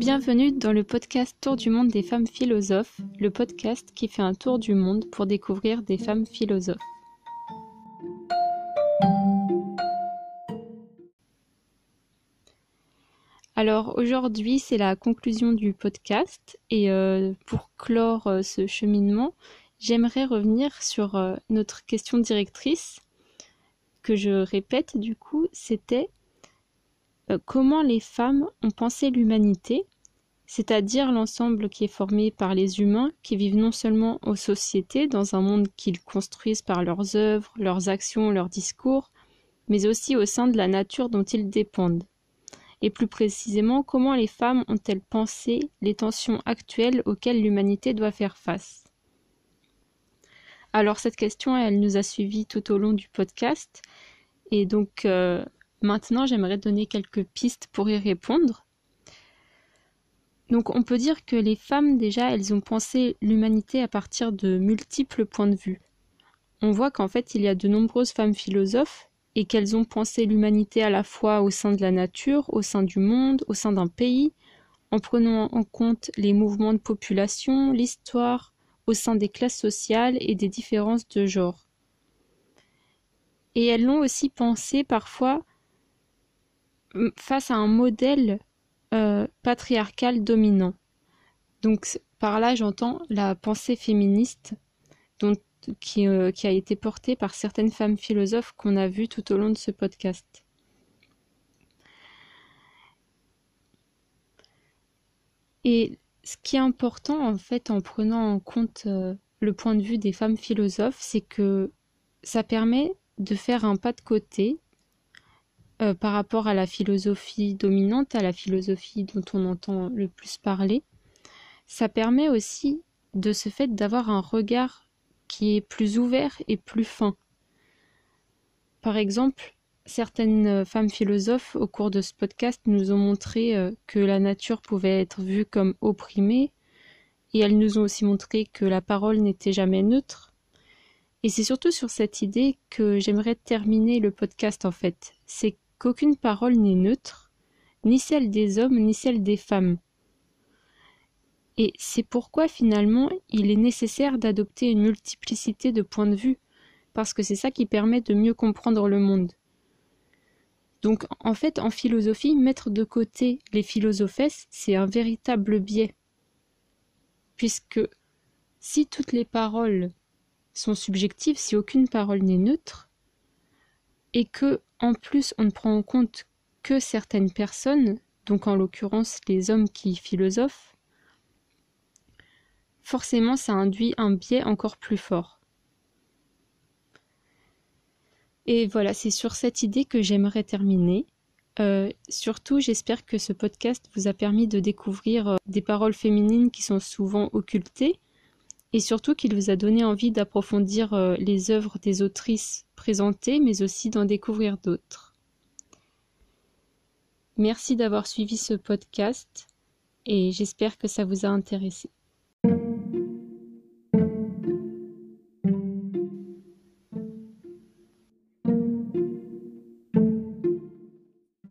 Bienvenue dans le podcast Tour du monde des femmes philosophes, le podcast qui fait un tour du monde pour découvrir des femmes philosophes. Alors aujourd'hui c'est la conclusion du podcast et euh, pour clore euh, ce cheminement, j'aimerais revenir sur euh, notre question directrice que je répète du coup, c'était comment les femmes ont pensé l'humanité, c'est-à-dire l'ensemble qui est formé par les humains qui vivent non seulement aux sociétés dans un monde qu'ils construisent par leurs œuvres, leurs actions, leurs discours, mais aussi au sein de la nature dont ils dépendent et plus précisément comment les femmes ont-elles pensé les tensions actuelles auxquelles l'humanité doit faire face? Alors cette question, elle nous a suivis tout au long du podcast et donc euh, maintenant j'aimerais donner quelques pistes pour y répondre. Donc on peut dire que les femmes déjà, elles ont pensé l'humanité à partir de multiples points de vue. On voit qu'en fait il y a de nombreuses femmes philosophes et qu'elles ont pensé l'humanité à la fois au sein de la nature, au sein du monde, au sein d'un pays, en prenant en compte les mouvements de population, l'histoire, au sein des classes sociales et des différences de genre. Et elles l'ont aussi pensé parfois face à un modèle euh, patriarcal dominant. Donc par là j'entends la pensée féministe euh, qui, a été portée par certaines femmes philosophes qu'on a vues tout au long de ce podcast. Et ce qui est important en fait en prenant en compte euh, le point de vue des femmes philosophes, c'est que ça permet de faire un pas de côté euh, par rapport à la philosophie dominante, à la philosophie dont on entend le plus parler. Ça permet aussi de ce fait d'avoir un regard qui est plus ouvert et plus fin. Par exemple, certaines femmes philosophes au cours de ce podcast nous ont montré euh, que la nature pouvait être vue comme opprimée, et elles nous ont aussi montré que la parole n'était jamais neutre. Et c'est surtout sur cette idée que j'aimerais terminer le podcast en fait. C'est qu'aucune parole n'est neutre, ni celle des hommes, ni celle des femmes. Et c'est pourquoi finalement il est nécessaire d'adopter une multiplicité de points de vue, parce que c'est ça qui permet de mieux comprendre le monde. Donc en fait en philosophie, mettre de côté les philosophesses, c'est un véritable biais. Puisque si toutes les paroles sont subjectives, si aucune parole n'est neutre, et que en plus on ne prend en compte que certaines personnes, donc en l'occurrence les hommes qui philosophent, forcément ça induit un biais encore plus fort. Et voilà, c'est sur cette idée que j'aimerais terminer. Euh, surtout, j'espère que ce podcast vous a permis de découvrir euh, des paroles féminines qui sont souvent occultées et surtout qu'il vous a donné envie d'approfondir euh, les œuvres des autrices mais aussi d'en découvrir d'autres. Merci d'avoir suivi ce podcast et j'espère que ça vous a intéressé.